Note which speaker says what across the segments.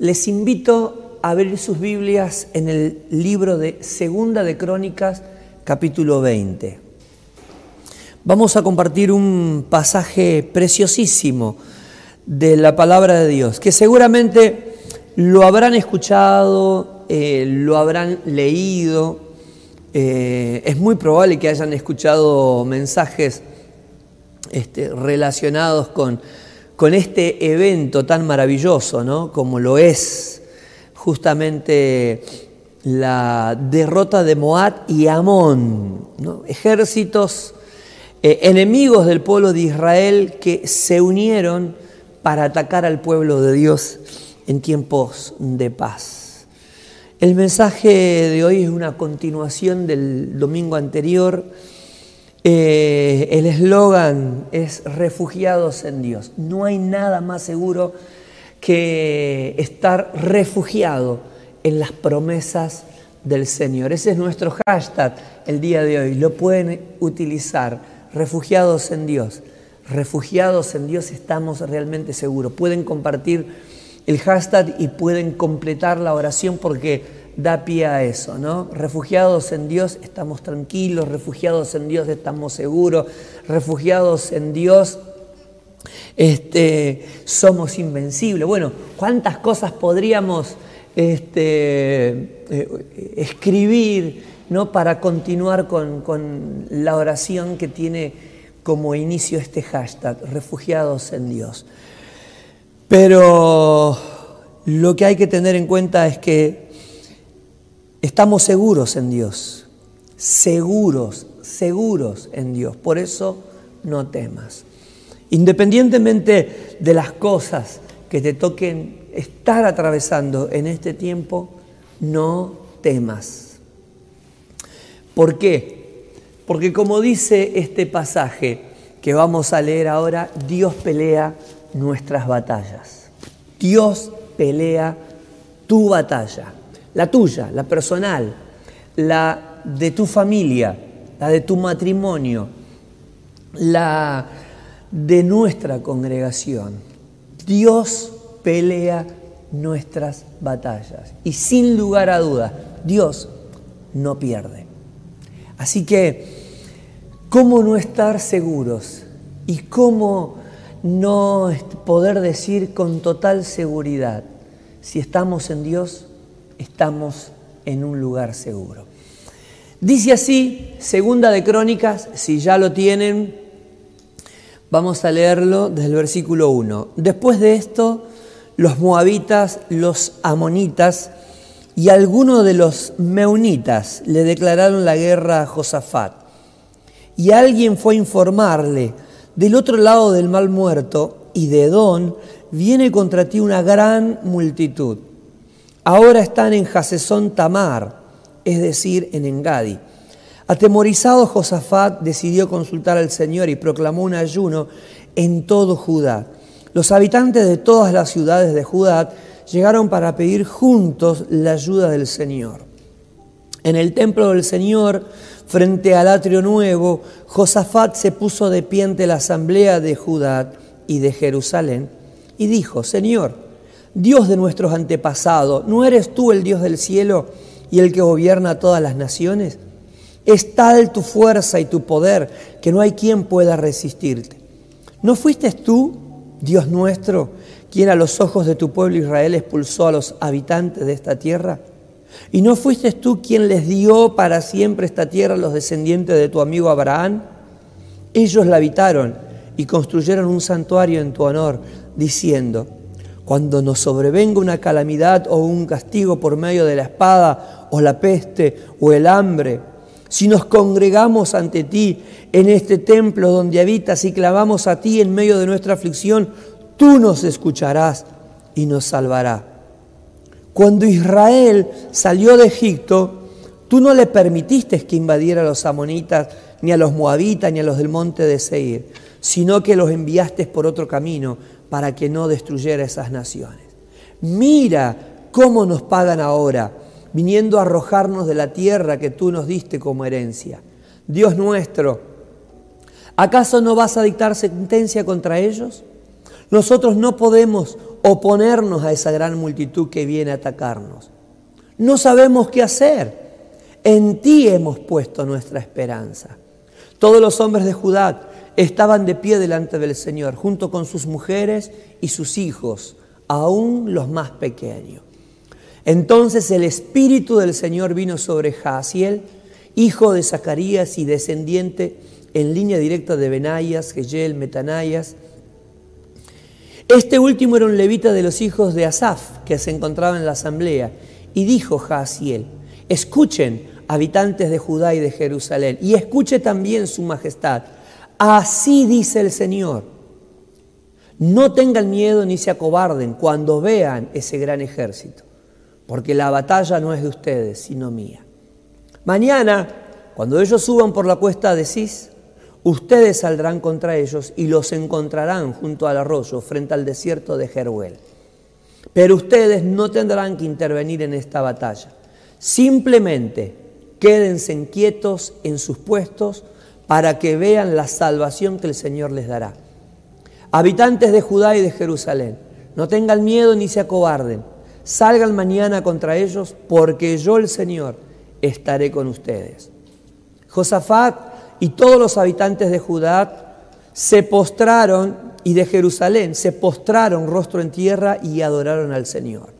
Speaker 1: Les invito a abrir sus Biblias en el libro de Segunda de Crónicas, capítulo 20. Vamos a compartir un pasaje preciosísimo de la palabra de Dios, que seguramente lo habrán escuchado, eh, lo habrán leído, eh, es muy probable que hayan escuchado mensajes este, relacionados con, con, este evento tan maravilloso, ¿no? como lo es justamente la derrota de Moab y Amón, ejércitos eh, enemigos del pueblo de Israel que se unieron para atacar al pueblo de Dios en tiempos de paz. El mensaje de hoy es una continuación del domingo anterior. Eh, el eslogan es refugiados en Dios. No hay nada más seguro que estar refugiado en las promesas del Señor. Ese es nuestro hashtag el día de hoy. Lo pueden utilizar. Refugiados en Dios. Refugiados en Dios estamos realmente seguros. Pueden compartir el hashtag y pueden completar la oración porque da pie a eso, ¿no? Refugiados en Dios estamos tranquilos, refugiados en Dios estamos seguros, refugiados en Dios este, somos invencibles. Bueno, ¿cuántas cosas podríamos este, eh, escribir ¿no? para continuar con, con la oración que tiene como inicio este hashtag, refugiados en Dios? Pero lo que hay que tener en cuenta es que estamos seguros en Dios, seguros, seguros en Dios. Por eso no temas. Independientemente de las cosas que te toquen estar atravesando en este tiempo, no temas. ¿Por qué? Porque como dice este pasaje que vamos a leer ahora, Dios pelea nuestras batallas. Dios pelea tu batalla, la tuya, la personal, la de tu familia, la de tu matrimonio, la de nuestra congregación. Dios pelea nuestras batallas y sin lugar a dudas, Dios no pierde. Así que, ¿cómo no estar seguros y cómo no poder decir con total seguridad, si estamos en Dios, estamos en un lugar seguro. Dice así, segunda de Crónicas, si ya lo tienen, vamos a leerlo desde el versículo 1. Después de esto, los moabitas, los amonitas y algunos de los meunitas le declararon la guerra a Josafat. Y alguien fue a informarle, del otro lado del mal muerto y de Edón viene contra ti una gran multitud. Ahora están en Hasesón Tamar, es decir, en Engadi. Atemorizado Josafat decidió consultar al Señor y proclamó un ayuno en todo Judá. Los habitantes de todas las ciudades de Judá llegaron para pedir juntos la ayuda del Señor. En el templo del Señor Frente al atrio nuevo, Josafat se puso de pie ante la asamblea de Judá y de Jerusalén y dijo, Señor, Dios de nuestros antepasados, ¿no eres tú el Dios del cielo y el que gobierna todas las naciones? Es tal tu fuerza y tu poder que no hay quien pueda resistirte. ¿No fuiste tú, Dios nuestro, quien a los ojos de tu pueblo Israel expulsó a los habitantes de esta tierra? ¿Y no fuiste tú quien les dio para siempre esta tierra a los descendientes de tu amigo Abraham? Ellos la habitaron y construyeron un santuario en tu honor, diciendo, cuando nos sobrevenga una calamidad o un castigo por medio de la espada o la peste o el hambre, si nos congregamos ante ti en este templo donde habitas y clamamos a ti en medio de nuestra aflicción, tú nos escucharás y nos salvarás. Cuando Israel salió de Egipto, tú no le permitiste que invadiera a los amonitas, ni a los moabitas, ni a los del monte de Seir, sino que los enviaste por otro camino para que no destruyera esas naciones. Mira cómo nos pagan ahora, viniendo a arrojarnos de la tierra que tú nos diste como herencia. Dios nuestro, ¿acaso no vas a dictar sentencia contra ellos? Nosotros no podemos oponernos a esa gran multitud que viene a atacarnos. No sabemos qué hacer. En ti hemos puesto nuestra esperanza. Todos los hombres de Judá estaban de pie delante del Señor, junto con sus mujeres y sus hijos, aún los más pequeños. Entonces el Espíritu del Señor vino sobre Jaasiel, hijo de Zacarías y descendiente en línea directa de Benaías, Geyel, Metanayas. Este último era un levita de los hijos de Asaf, que se encontraba en la asamblea, y dijo Jaasiel, escuchen, habitantes de Judá y de Jerusalén, y escuche también su majestad. Así dice el Señor, no tengan miedo ni se acobarden cuando vean ese gran ejército, porque la batalla no es de ustedes, sino mía. Mañana, cuando ellos suban por la cuesta de Cis, ustedes saldrán contra ellos y los encontrarán junto al arroyo, frente al desierto de Jeruel. Pero ustedes no tendrán que intervenir en esta batalla. Simplemente quédense quietos en sus puestos para que vean la salvación que el Señor les dará. Habitantes de Judá y de Jerusalén, no tengan miedo ni se acobarden. Salgan mañana contra ellos, porque yo el Señor estaré con ustedes. Josafat y todos los habitantes de Judá se postraron y de Jerusalén se postraron rostro en tierra y adoraron al Señor.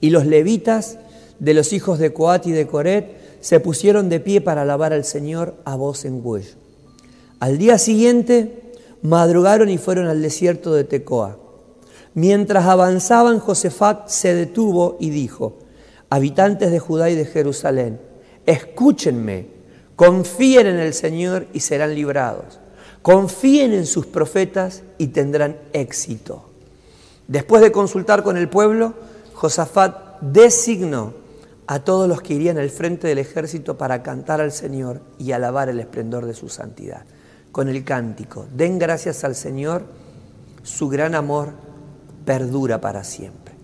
Speaker 1: Y los levitas de los hijos de Coat y de Coret se pusieron de pie para alabar al Señor a voz en cuello. Al día siguiente madrugaron y fueron al desierto de Tecoa. Mientras avanzaban, Josefat se detuvo y dijo, habitantes de Judá y de Jerusalén, escúchenme, confíen en el Señor y serán librados. Confíen en sus profetas y tendrán éxito. Después de consultar con el pueblo, Josafat designó a todos los que irían al frente del ejército para cantar al Señor y alabar el esplendor de su santidad. Con el cántico, den gracias al Señor, su gran amor perdura para siempre.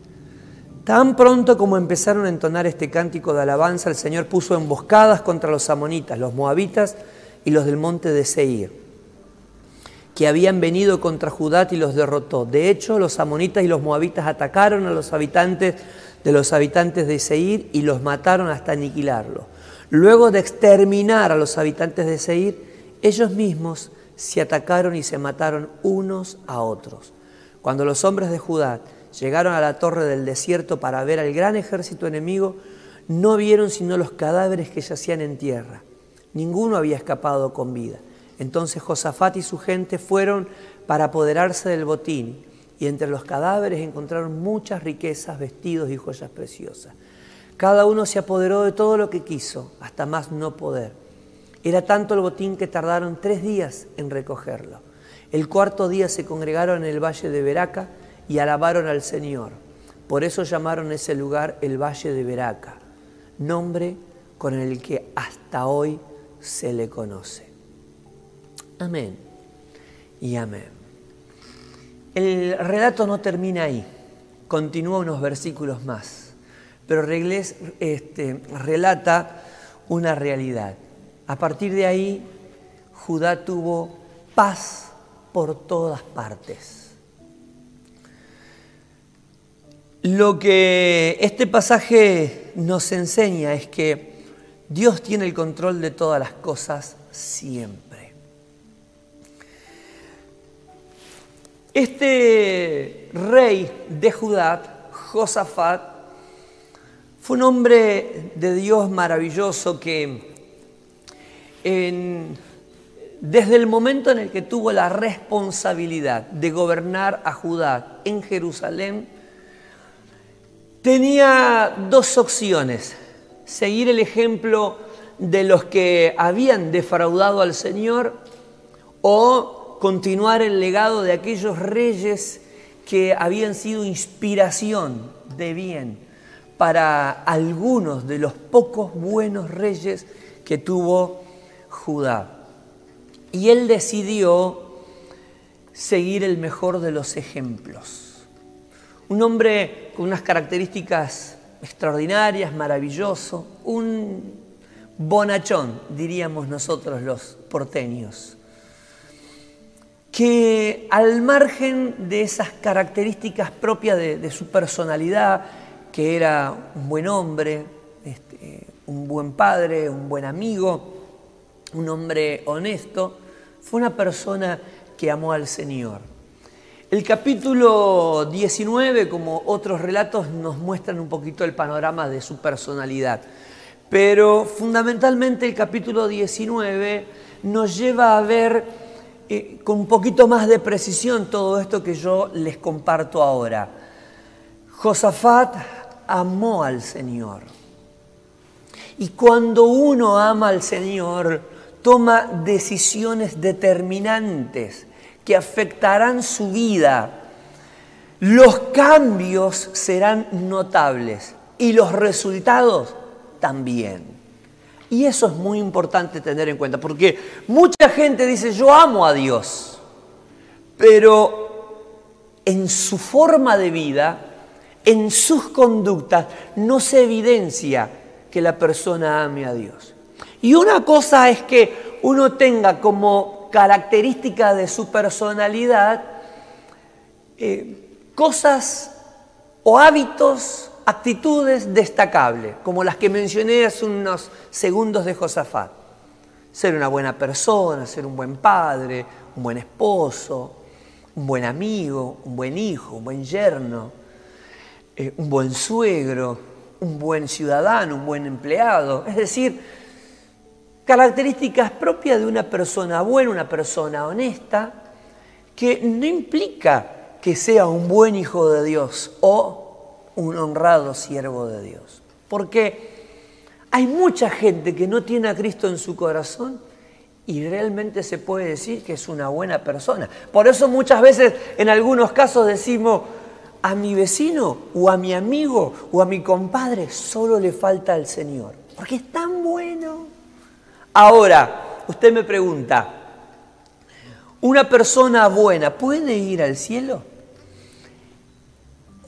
Speaker 1: Tan pronto como empezaron a entonar este cántico de alabanza, el Señor puso emboscadas contra los amonitas, los moabitas y los del monte de Seir que habían venido contra Judá y los derrotó. De hecho, los amonitas y los moabitas atacaron a los habitantes de los habitantes de Seir y los mataron hasta aniquilarlos. Luego de exterminar a los habitantes de Seir, ellos mismos se atacaron y se mataron unos a otros. Cuando los hombres de Judá llegaron a la torre del desierto para ver al gran ejército enemigo, no vieron sino los cadáveres que yacían en tierra. Ninguno había escapado con vida. Entonces Josafat y su gente fueron para apoderarse del botín y entre los cadáveres encontraron muchas riquezas, vestidos y joyas preciosas. Cada uno se apoderó de todo lo que quiso, hasta más no poder. Era tanto el botín que tardaron tres días en recogerlo. El cuarto día se congregaron en el valle de Beraca y alabaron al Señor. Por eso llamaron ese lugar el Valle de Beraca, nombre con el que hasta hoy se le conoce. Amén y amén. El relato no termina ahí, continúa unos versículos más, pero este, relata una realidad. A partir de ahí, Judá tuvo paz por todas partes. Lo que este pasaje nos enseña es que Dios tiene el control de todas las cosas siempre. Este rey de Judá, Josafat, fue un hombre de Dios maravilloso que desde el momento en el que tuvo la responsabilidad de gobernar a Judá en Jerusalén, tenía dos opciones. Seguir el ejemplo de los que habían defraudado al Señor o continuar el legado de aquellos reyes que habían sido inspiración de bien para algunos de los pocos buenos reyes que tuvo Judá. Y él decidió seguir el mejor de los ejemplos. Un hombre con unas características extraordinarias, maravilloso, un bonachón, diríamos nosotros los porteños que al margen de esas características propias de, su personalidad, que era un buen hombre, este, un buen padre, un buen amigo, un hombre honesto, fue una persona que amó al Señor. El capítulo 19, como otros relatos, nos muestran un poquito el panorama de su personalidad. Pero fundamentalmente el capítulo 19 nos lleva a ver con un poquito más de precisión todo esto que yo les comparto ahora. Josafat amó al Señor. Y cuando uno ama al Señor, toma decisiones determinantes que afectarán su vida. Los cambios serán notables y los resultados también. Y eso es muy importante tener en cuenta, porque mucha gente dice, yo amo a Dios, pero en su forma de vida, en sus conductas, no se evidencia que la persona ame a Dios. Y una cosa es que uno tenga como característica de su personalidad eh, cosas o hábitos, actitudes destacables, como las que mencioné hace unos segundos de Josafat. Ser una buena persona, ser un buen padre, un buen esposo, un buen amigo, un buen hijo, un buen yerno, eh, un buen suegro, un buen ciudadano, un buen empleado. Es decir, características propias de una persona buena, una persona honesta, que no implica que sea un buen hijo de Dios o un honrado siervo de Dios. Porque hay mucha gente que no tiene a Cristo en su corazón y realmente se puede decir que es una buena persona. Por eso muchas veces en algunos casos decimos, a mi vecino o a mi amigo o a mi compadre solo le falta al Señor, porque es tan bueno. Ahora, usted me pregunta, ¿una persona buena puede ir al cielo?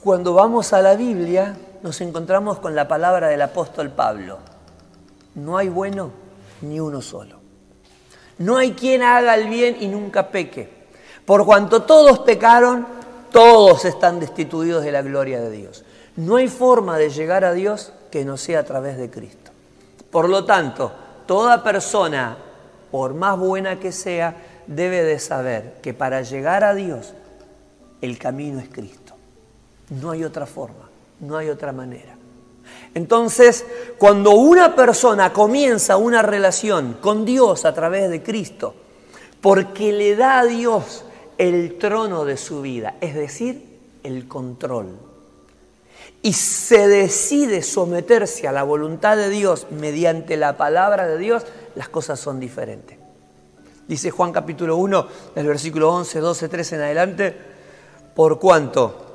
Speaker 1: Cuando vamos a la Biblia nos encontramos con la palabra del apóstol Pablo. No hay bueno ni uno solo. No hay quien haga el bien y nunca peque. Por cuanto todos pecaron, todos están destituidos de la gloria de Dios. No hay forma de llegar a Dios que no sea a través de Cristo. Por lo tanto, toda persona, por más buena que sea, debe de saber que para llegar a Dios el camino es Cristo. No hay otra forma, no hay otra manera. Entonces, cuando una persona comienza una relación con Dios a través de Cristo, porque le da a Dios el trono de su vida, es decir, el control, y se decide someterse a la voluntad de Dios mediante la palabra de Dios, las cosas son diferentes. Dice Juan capítulo 1, del versículo 11, 12, 13 en adelante, por cuanto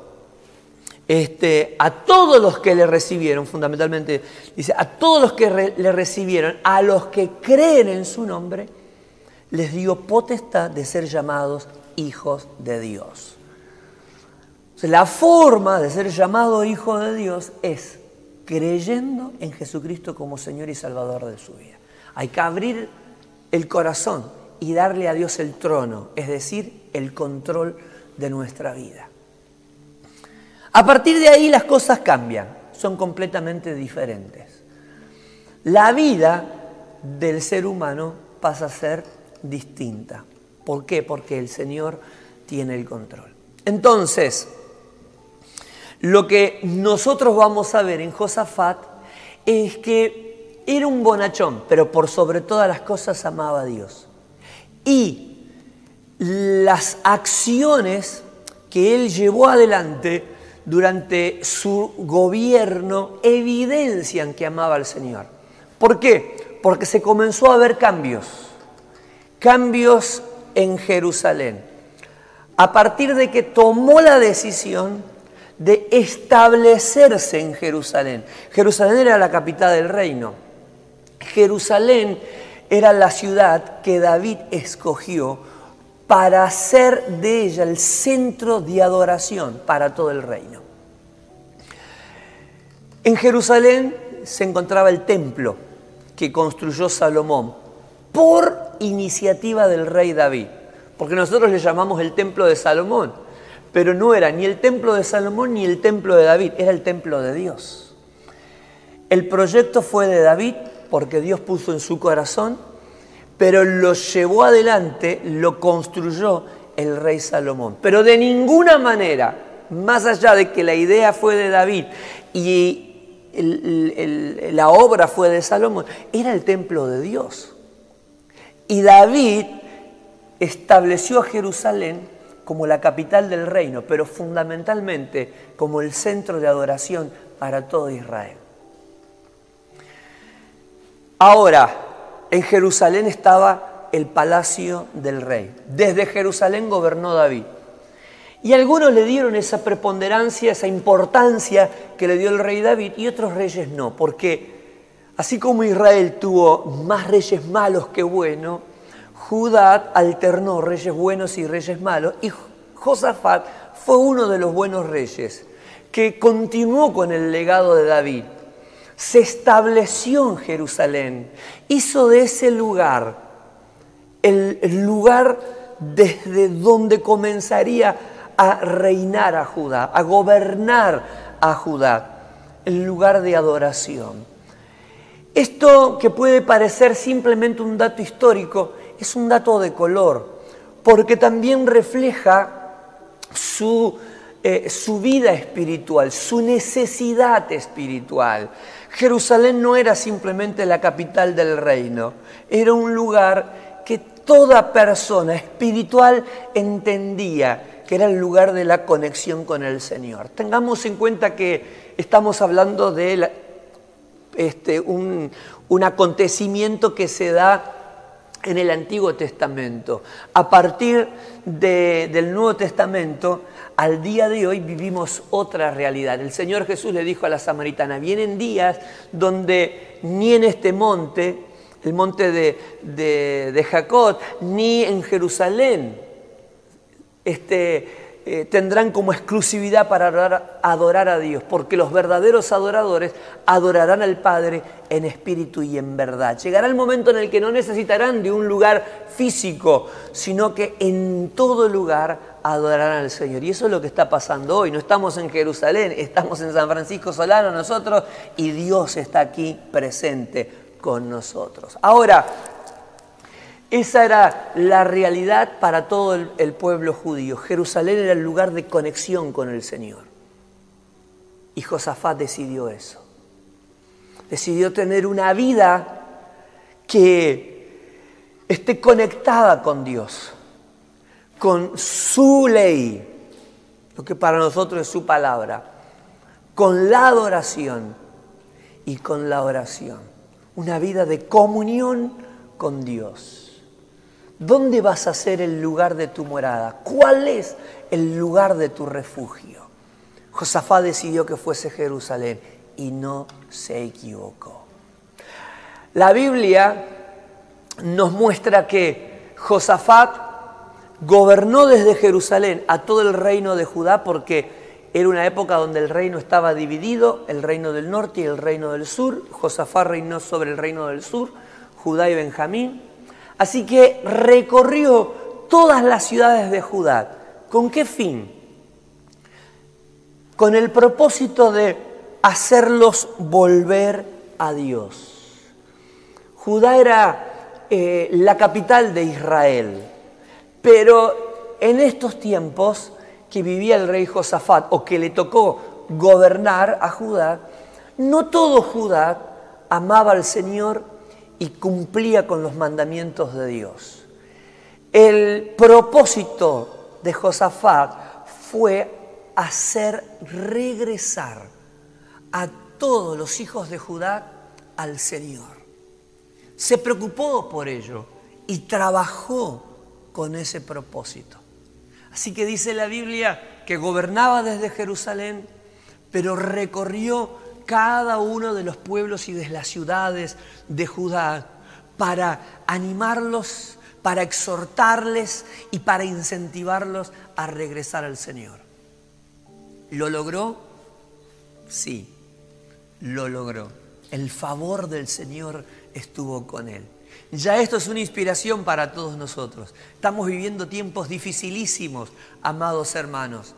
Speaker 1: este, a todos los que le recibieron, fundamentalmente, dice, a todos los que le recibieron, a los que creen en su nombre, les dio potestad de ser llamados hijos de Dios. La forma de ser llamado hijo de Dios es creyendo en Jesucristo como Señor y Salvador de su vida. Hay que abrir el corazón y darle a Dios el trono, es decir, el control de nuestra vida. A partir de ahí las cosas cambian, son completamente diferentes. La vida del ser humano pasa a ser distinta. ¿Por qué? Porque el Señor tiene el control. Entonces, lo que nosotros vamos a ver en Josafat es que era un bonachón, pero por sobre todas las cosas amaba a Dios. Y las acciones que él llevó adelante durante su gobierno evidencian que amaba al Señor. ¿Por qué? Porque se comenzó a ver cambios, cambios en Jerusalén. A partir de que tomó la decisión de establecerse en Jerusalén. Jerusalén era la capital del reino. Jerusalén era la ciudad que David escogió para hacer de ella el centro de adoración para todo el reino. En Jerusalén se encontraba el templo que construyó Salomón por iniciativa del rey David. porque nosotros le llamamos el templo de Salomón, pero no era ni el templo de Salomón ni el templo de David, era el templo de Dios. El proyecto fue de David porque Dios puso en su corazón, pero lo llevó adelante, lo construyó el rey Salomón. Pero de ninguna manera, más allá de que la idea fue de David y la obra fue de Salomón, era el templo de Dios. Y David estableció a Jerusalén como la capital del reino, pero fundamentalmente como el centro de adoración para todo Israel. Ahora, en Jerusalén estaba el palacio del rey. Desde Jerusalén gobernó David. Y algunos le dieron esa preponderancia, esa importancia que le dio el rey David y otros reyes no, porque así como Israel tuvo más reyes malos que buenos, Judá alternó reyes buenos y reyes malos y Josafat fue uno de los buenos reyes que continuó con el legado de David. Se estableció en Jerusalén, hizo de ese lugar el, lugar desde donde comenzaría a reinar a Judá, a gobernar a Judá, el lugar de adoración. Esto que puede parecer simplemente un dato histórico, es un dato de color, porque también refleja su, eh, su vida espiritual, su necesidad espiritual. Jerusalén no era simplemente la capital del reino, era un lugar que toda persona espiritual entendía que era el lugar de la conexión con el Señor. Tengamos en cuenta que estamos hablando de este, un, un acontecimiento que se da en el Antiguo Testamento. A partir del Nuevo Testamento, al día de hoy vivimos otra realidad. El Señor Jesús le dijo a la samaritana, vienen días donde ni en este monte, el monte de, de Jacob, ni en Jerusalén, este, eh, tendrán como exclusividad para adorar, a Dios, porque los verdaderos adoradores adorarán al Padre en espíritu y en verdad. Llegará el momento en el que no necesitarán de un lugar físico, sino que en todo lugar adorarán al Señor. Y eso es lo que está pasando hoy. No estamos en Jerusalén, estamos en San Francisco Solano nosotros y Dios está aquí presente con nosotros. Ahora, esa era la realidad para todo el, pueblo judío. Jerusalén era el lugar de conexión con el Señor. Y Josafat decidió eso. Decidió tener una vida que esté conectada con Dios, con su ley, lo que para nosotros es su palabra, con la adoración y con la oración. Una vida de comunión con Dios. ¿Dónde vas a ser el lugar de tu morada? ¿Cuál es el lugar de tu refugio? Josafat decidió que fuese Jerusalén y no se equivocó. La Biblia nos muestra que Josafat gobernó desde Jerusalén a todo el reino de Judá porque era una época donde el reino estaba dividido, el reino del norte y el reino del sur. Josafat reinó sobre el reino del sur, Judá y Benjamín. Así que recorrió todas las ciudades de Judá. ¿Con qué fin? Con el propósito de hacerlos volver a Dios. Judá era eh, la capital de Israel, pero en estos tiempos que vivía el rey Josafat o que le tocó gobernar a Judá, no todo Judá amaba al Señor y cumplía con los mandamientos de Dios. El propósito de Josafat fue hacer regresar a todos los hijos de Judá al Señor. Se preocupó por ello y trabajó con ese propósito. Así que dice la Biblia que gobernaba desde Jerusalén, pero recorrió cada uno de los pueblos y de las ciudades de Judá para animarlos, para exhortarles y para incentivarlos a regresar al Señor. ¿Lo logró? Sí, lo logró. El favor del Señor estuvo con él. Ya esto es una inspiración para todos nosotros. Estamos viviendo tiempos dificilísimos, amados hermanos.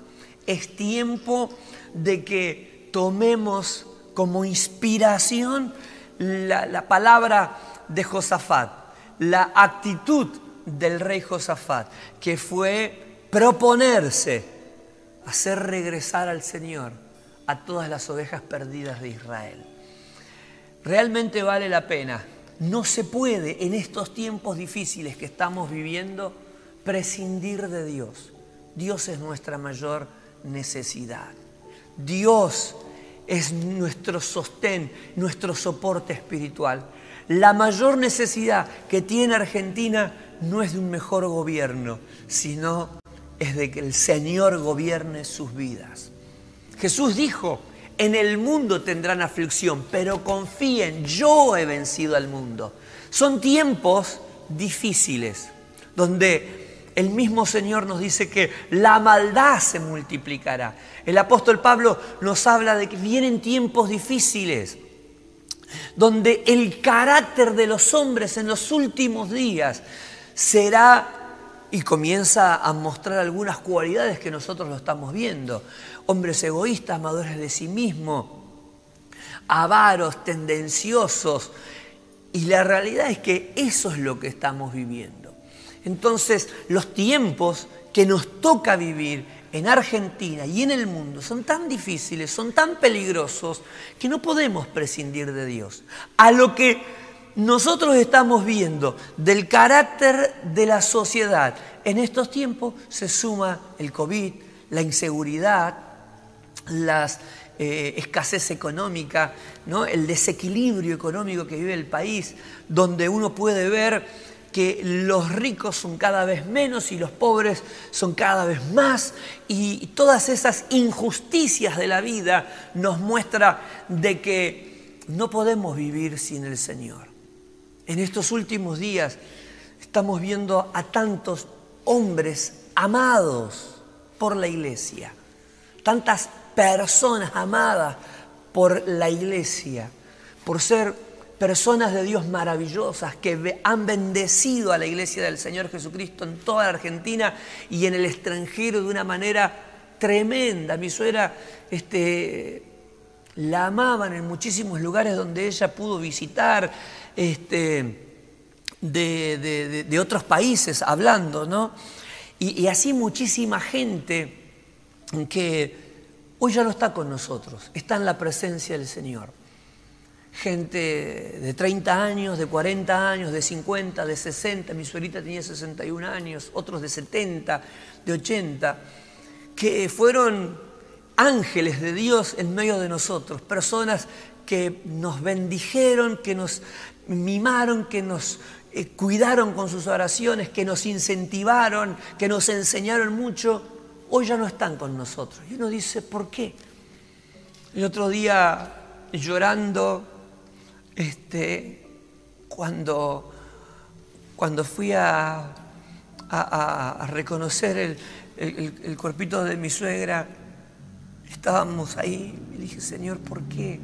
Speaker 1: Es tiempo de que tomemos como inspiración la, palabra de Josafat, la actitud del rey Josafat, que fue proponerse hacer regresar al Señor a todas las ovejas perdidas de Israel. Realmente vale la pena. No se puede en estos tiempos difíciles que estamos viviendo prescindir de Dios. Dios es nuestra mayor necesidad. Dios es nuestro sostén, nuestro soporte espiritual. La mayor necesidad que tiene Argentina no es de un mejor gobierno, sino es de que el Señor gobierne sus vidas. Jesús dijo, en el mundo tendrán aflicción, pero confíen, yo he vencido al mundo. Son tiempos difíciles, donde el mismo Señor nos dice que la maldad se multiplicará. El apóstol Pablo nos habla de que vienen tiempos difíciles, donde el carácter de los hombres en los últimos días será y comienza a mostrar algunas cualidades que nosotros lo estamos viendo. Hombres egoístas, amadores de sí mismos, avaros, tendenciosos. Y la realidad es que eso es lo que estamos viviendo. Entonces, los tiempos que nos toca vivir en Argentina y en el mundo son tan difíciles, son tan peligrosos, que no podemos prescindir de Dios. A lo que nosotros estamos viendo del carácter de la sociedad en estos tiempos se suma el COVID, la inseguridad, la eh, escasez económica, ¿no? el desequilibrio económico que vive el país, donde uno puede ver que los ricos son cada vez menos y los pobres son cada vez más y todas esas injusticias de la vida nos muestra de que no podemos vivir sin el Señor. En estos últimos días estamos viendo a tantos hombres amados por la iglesia, tantas personas amadas por la iglesia, por ser personas de Dios maravillosas que han bendecido a la iglesia del Señor Jesucristo en toda la Argentina y en el extranjero de una manera tremenda. Mi suegra este, la amaban en muchísimos lugares donde ella pudo visitar este, de, otros países hablando, ¿no? Y, así muchísima gente que hoy ya no está con nosotros, está en la presencia del Señor. Gente de 30 años, de 40 años, de 50, de 60, mi suegrita tenía 61 años, otros de 70, de 80, que fueron ángeles de Dios en medio de nosotros, personas que nos bendijeron, que nos mimaron, que nos eh, cuidaron con sus oraciones, que nos incentivaron, que nos enseñaron mucho, hoy ya no están con nosotros. Y uno dice, ¿por qué? El otro día llorando, este, cuando, cuando fui a, reconocer el, el, cuerpito de mi suegra, estábamos ahí y dije, Señor, ¿por qué?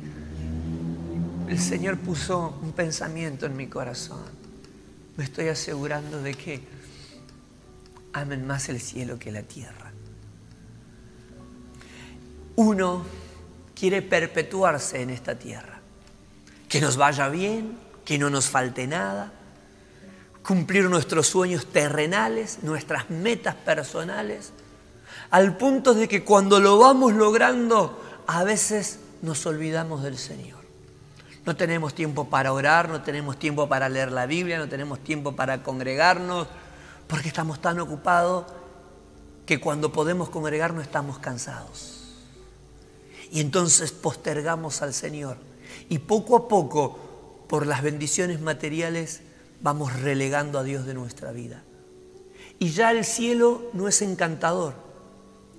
Speaker 1: el Señor puso un pensamiento en mi corazón. Me estoy asegurando de que amen más el cielo que la tierra. Uno quiere perpetuarse en esta tierra. Que nos vaya bien, que no nos falte nada, cumplir nuestros sueños terrenales, nuestras metas personales, al punto de que cuando lo vamos logrando, a veces nos olvidamos del Señor. No tenemos tiempo para orar, no tenemos tiempo para leer la Biblia, no tenemos tiempo para congregarnos, porque estamos tan ocupados que cuando podemos congregarnos estamos cansados. Y entonces postergamos al Señor. Y poco a poco, por las bendiciones materiales, vamos relegando a Dios de nuestra vida. Y ya el cielo no es encantador,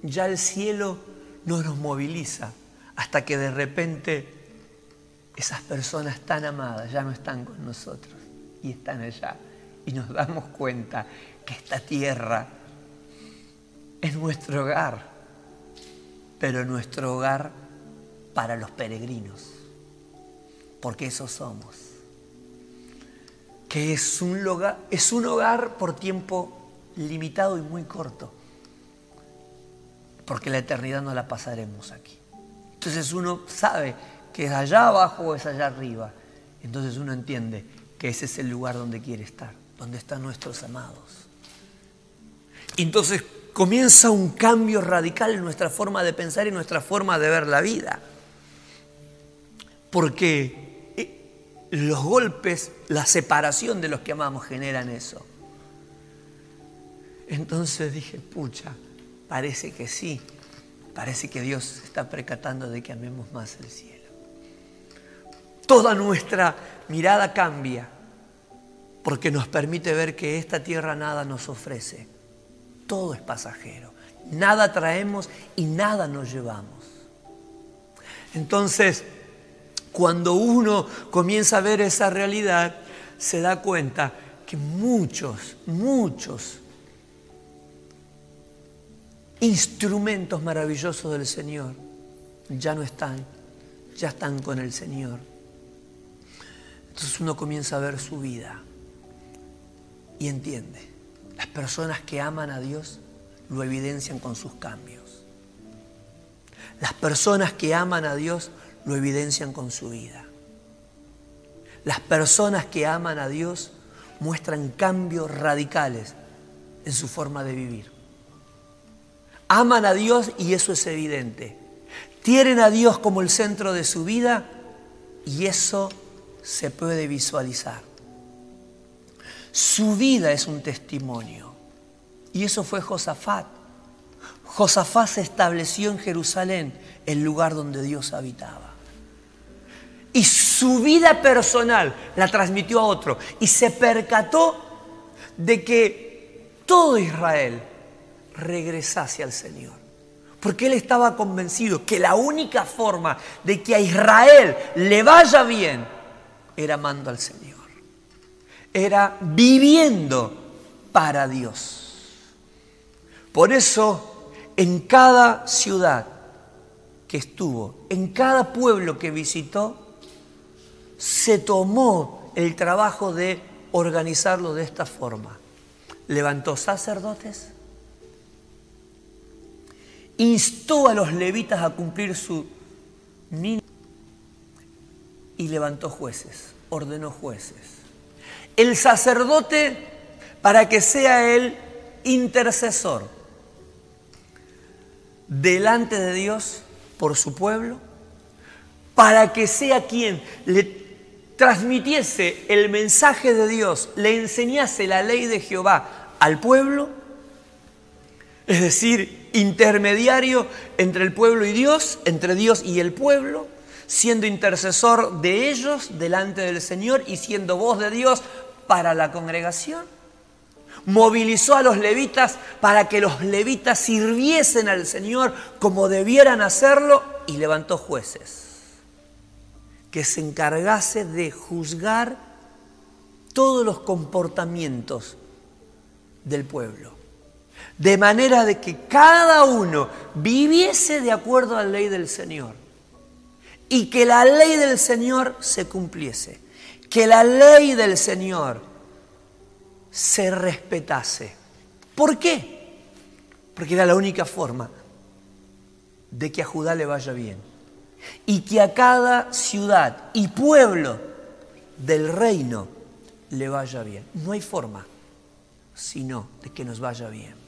Speaker 1: ya el cielo no nos moviliza hasta que de repente esas personas tan amadas ya no están con nosotros y están allá. Y nos damos cuenta que esta tierra es nuestro hogar, pero nuestro hogar para los peregrinos, porque esos somos. que es un, es un hogar por tiempo limitado y muy corto, porque la eternidad no la pasaremos aquí. Entonces uno sabe que es allá abajo o es allá arriba. Entonces uno entiende que ese es el lugar donde quiere estar, donde están nuestros amados. entonces comienza un cambio radical en nuestra forma de pensar y nuestra forma de ver la vida. Porque eh, los golpes, la separación de los que amamos generan eso. Entonces dije, pucha, parece que sí, parece que Dios está precatando de que amemos más el cielo. Toda nuestra mirada cambia porque nos permite ver que esta tierra nada nos ofrece. Todo es pasajero. Nada traemos y nada nos llevamos. Entonces, cuando uno comienza a ver esa realidad, se da cuenta que muchos, muchos instrumentos maravillosos del Señor ya no están, ya están con el Señor. Entonces uno comienza a ver su vida y entiende. Las personas que aman a Dios lo evidencian con sus cambios. Las personas que aman a Dios lo evidencian con su vida. Las personas que aman a Dios muestran cambios radicales en su forma de vivir. Aman a Dios y eso es evidente. Tienen a Dios como el centro de su vida y eso se puede visualizar. Su vida es un testimonio. Y eso fue Josafat. Josafat se estableció en Jerusalén, el lugar donde Dios habitaba. Y su vida personal la transmitió a otro. Y se percató de que todo Israel regresase al Señor. Porque él estaba convencido que la única forma de que a Israel le vaya bien era amando al Señor. Era viviendo para Dios. Por eso, en cada ciudad que estuvo, en cada pueblo que visitó, se tomó el trabajo de organizarlo de esta forma. Levantó sacerdotes, instó a los levitas a cumplir su y levantó jueces, ordenó jueces. El sacerdote para que sea el intercesor delante de Dios por su pueblo, para que sea quien le transmitiese el mensaje de Dios, le enseñase la ley de Jehová al pueblo, es decir, intermediario entre el pueblo y Dios, entre Dios y el pueblo, siendo intercesor de ellos delante del Señor y siendo voz de Dios para la congregación. Movilizó a los levitas para que los levitas sirviesen al Señor como debieran hacerlo y levantó jueces que se encargase de juzgar todos los comportamientos del pueblo. De manera de que cada uno viviese de acuerdo a la ley del Señor y que la ley del Señor se cumpliese, que la ley del Señor se respetase. ¿Por qué? Porque era la única forma de que a Judá le vaya bien y que a cada ciudad y pueblo del reino le vaya bien. No hay forma sino de que nos vaya bien.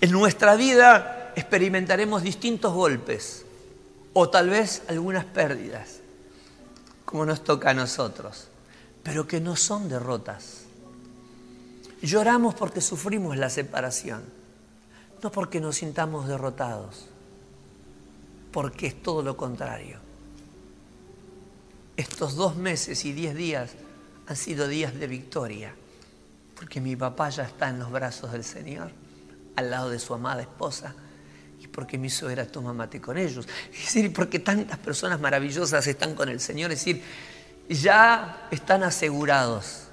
Speaker 1: En nuestra vida experimentaremos distintos golpes o tal vez algunas pérdidas, como nos toca a nosotros, pero que no son derrotas. Lloramos porque sufrimos la separación, no porque nos sintamos derrotados, porque es todo lo contrario. Estos dos meses y diez días han sido días de victoria, porque mi papá ya está en los brazos del Señor, al lado de su amada esposa, porque mi suegra toma mate con ellos. Es decir, porque tantas personas maravillosas están con el Señor, es decir, ya están asegurados.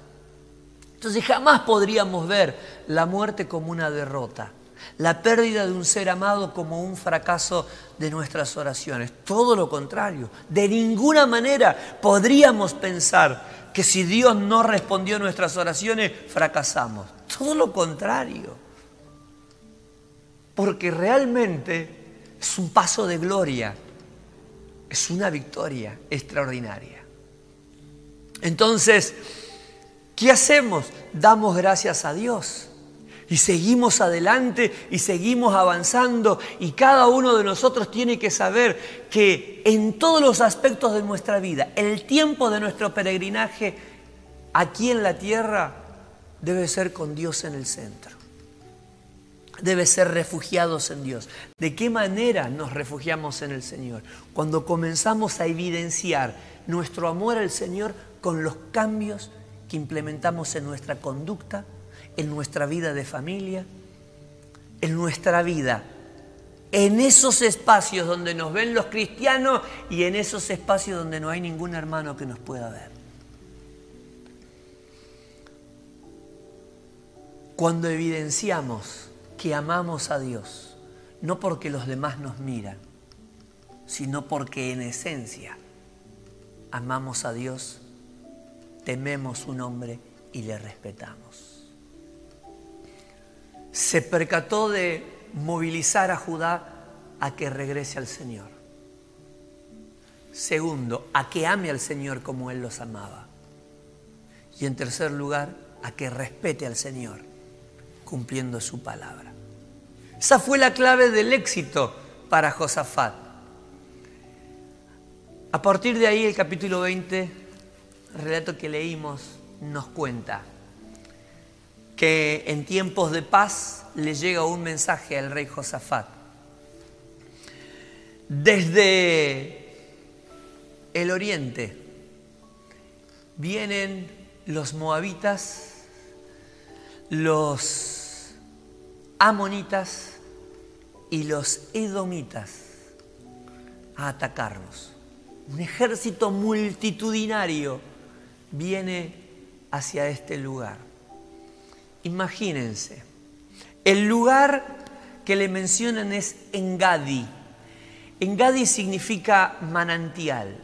Speaker 1: Entonces jamás podríamos ver la muerte como una derrota, la pérdida de un ser amado como un fracaso de nuestras oraciones. Todo lo contrario. De ninguna manera podríamos pensar que si Dios no respondió a nuestras oraciones, fracasamos. Todo lo contrario. Porque realmente es un paso de gloria, es una victoria extraordinaria. Entonces, ¿qué hacemos? Damos gracias a Dios y seguimos adelante y seguimos avanzando y cada uno de nosotros tiene que saber que en todos los aspectos de nuestra vida, el tiempo de nuestro peregrinaje aquí en la tierra debe ser con Dios en el centro. Debe ser refugiados en Dios. ¿De qué manera nos refugiamos en el Señor? Cuando comenzamos a evidenciar nuestro amor al Señor con los cambios que implementamos en nuestra conducta, en nuestra vida de familia, en nuestra vida, en esos espacios donde nos ven los cristianos y en esos espacios donde no hay ningún hermano que nos pueda ver. Cuando evidenciamos amamos a Dios, no porque los demás nos miran, sino porque en esencia amamos a Dios, tememos su nombre y le respetamos se percató de movilizar a Judá a que regrese al Señor. Segundo, a que ame al Señor como Él los amaba. Y en tercer lugar, a que respete al Señor cumpliendo su palabra. Esa fue la clave del éxito para Josafat. A partir de ahí el capítulo 20, el relato que leímos, nos cuenta que en tiempos de paz le llega un mensaje al rey Josafat. Desde el oriente vienen los moabitas, los amonitas y los edomitas a atacarnos. Un ejército multitudinario viene hacia este lugar. Imagínense, el lugar que le mencionan es Engadi. Engadi significa manantial.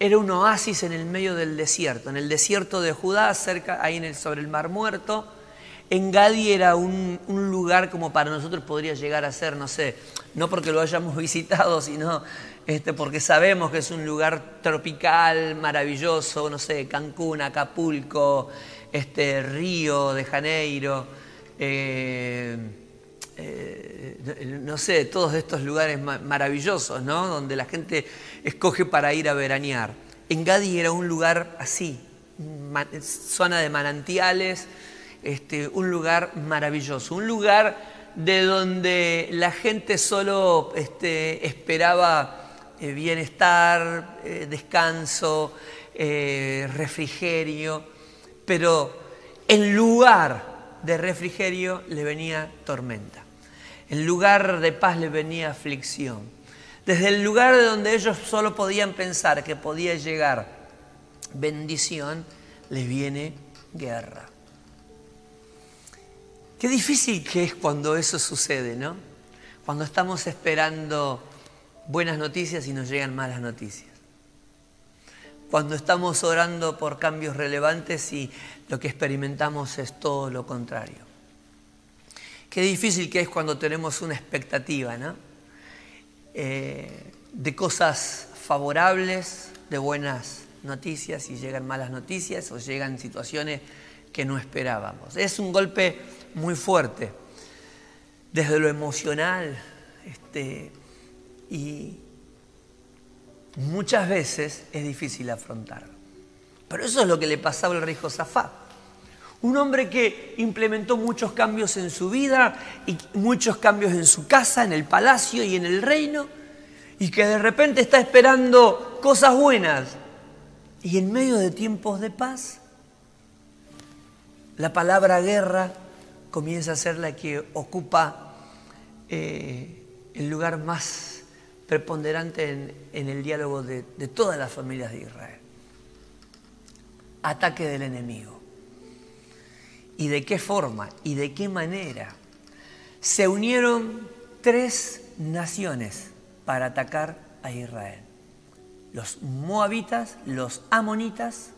Speaker 1: Era un oasis en el medio del desierto, en el desierto de Judá, cerca, ahí en sobre el Mar Muerto. Engadi era un, un, lugar como para nosotros podría llegar a ser, no sé, no porque lo hayamos visitado, sino este, porque sabemos que es un lugar tropical, maravilloso, no sé, Cancún, Acapulco, este, Río de Janeiro, eh, eh, no sé, todos estos lugares maravillosos, ¿no? Donde la gente escoge para ir a veranear. En Gadi era un lugar así, zona de manantiales, este, un lugar maravilloso, un lugar de donde la gente solo este, esperaba eh, bienestar, descanso, refrigerio pero en lugar de refrigerio le venía tormenta. En lugar de paz le venía aflicción. Desde el lugar de donde ellos solo podían pensar que podía llegar bendición, les viene guerra. Qué difícil que es cuando eso sucede, ¿no? Cuando estamos esperando buenas noticias y nos llegan malas noticias cuando estamos orando por cambios relevantes y lo que experimentamos es todo lo contrario. Qué difícil que es cuando tenemos una expectativa, ¿no? Eh, de cosas favorables, de buenas noticias y llegan malas noticias o llegan situaciones que no esperábamos. Es un golpe muy fuerte desde lo emocional este, y, muchas veces es difícil afrontarlo. Pero eso es lo que le pasaba al rey Josafat. Un hombre que implementó muchos cambios en su vida y muchos cambios en su casa, en el palacio y en el reino, y que de repente está esperando cosas buenas. Y en medio de tiempos de paz, la palabra guerra comienza a ser la que ocupa eh, el lugar más preponderante en, el diálogo de, de todas las familias de Israel. Ataque del enemigo. ¿Y de qué forma y de qué manera? se unieron tres naciones para atacar a Israel. Los moabitas, los amonitas,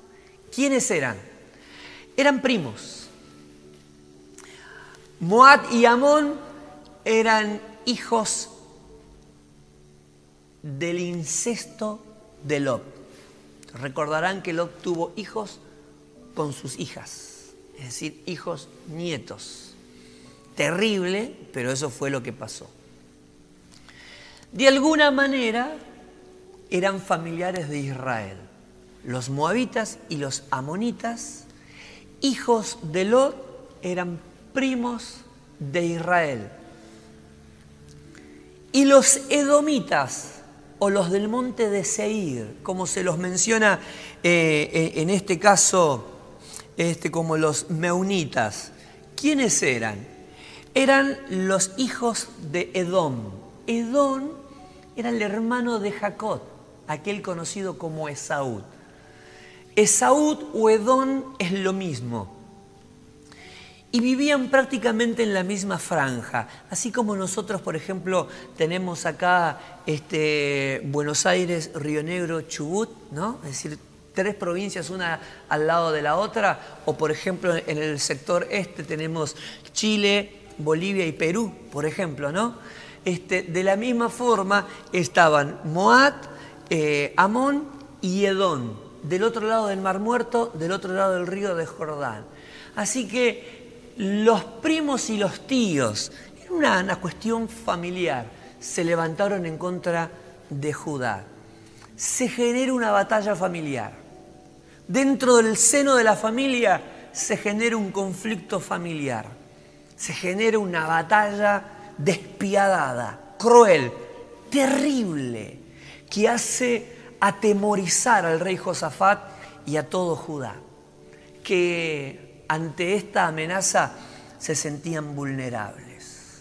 Speaker 1: ¿quiénes eran? Eran primos. Moab y Amón eran hijos del incesto de Lot. Recordarán que Lot tuvo hijos con sus hijas, es decir, hijos nietos. Terrible, pero eso fue lo que pasó. De alguna manera eran familiares de Israel. Los moabitas y los amonitas, hijos de Lot, eran primos de Israel. Y los edomitas, o los del monte de Seir, como se los menciona eh, en este caso, este, como los meunitas. ¿Quiénes eran? Eran los hijos de Edom. Edom era el hermano de Jacob, aquel conocido como Esaú. Esaú o Edom es lo mismo y vivían prácticamente en la misma franja, así como nosotros, por ejemplo, tenemos acá este, Buenos Aires, Río Negro, Chubut, ¿no? Es decir, tres provincias una al lado de la otra, o por ejemplo en el sector este tenemos Chile, Bolivia y Perú, por ejemplo, ¿no? Este, de la misma forma estaban Moab, eh, Amón y Edón, del otro lado del Mar Muerto, del otro lado del río de Jordán. Así que los primos y los tíos, era una, una cuestión familiar, se levantaron en contra de Judá. Se genera una batalla familiar. Dentro del seno de la familia se genera un conflicto familiar. Se genera una batalla despiadada, cruel, terrible, que hace atemorizar al rey Josafat y a todo Judá. Que ante esta amenaza se sentían vulnerables.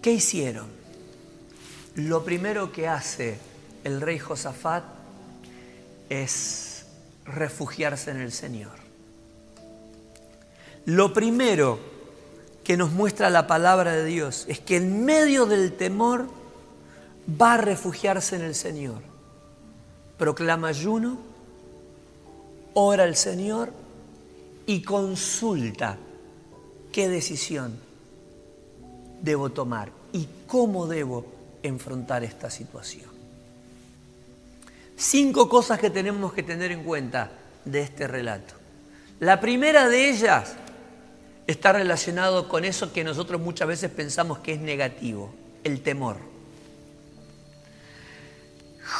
Speaker 1: ¿Qué hicieron? Lo primero que hace el rey Josafat es refugiarse en el Señor. Lo primero que nos muestra la palabra de Dios es que en medio del temor va a refugiarse en el Señor. Proclama ayuno, ora al Señor y consulta qué decisión debo tomar y cómo debo enfrentar esta situación. Cinco cosas que tenemos que tener en cuenta de este relato. La primera de ellas está relacionado con eso que nosotros muchas veces pensamos que es negativo, el temor.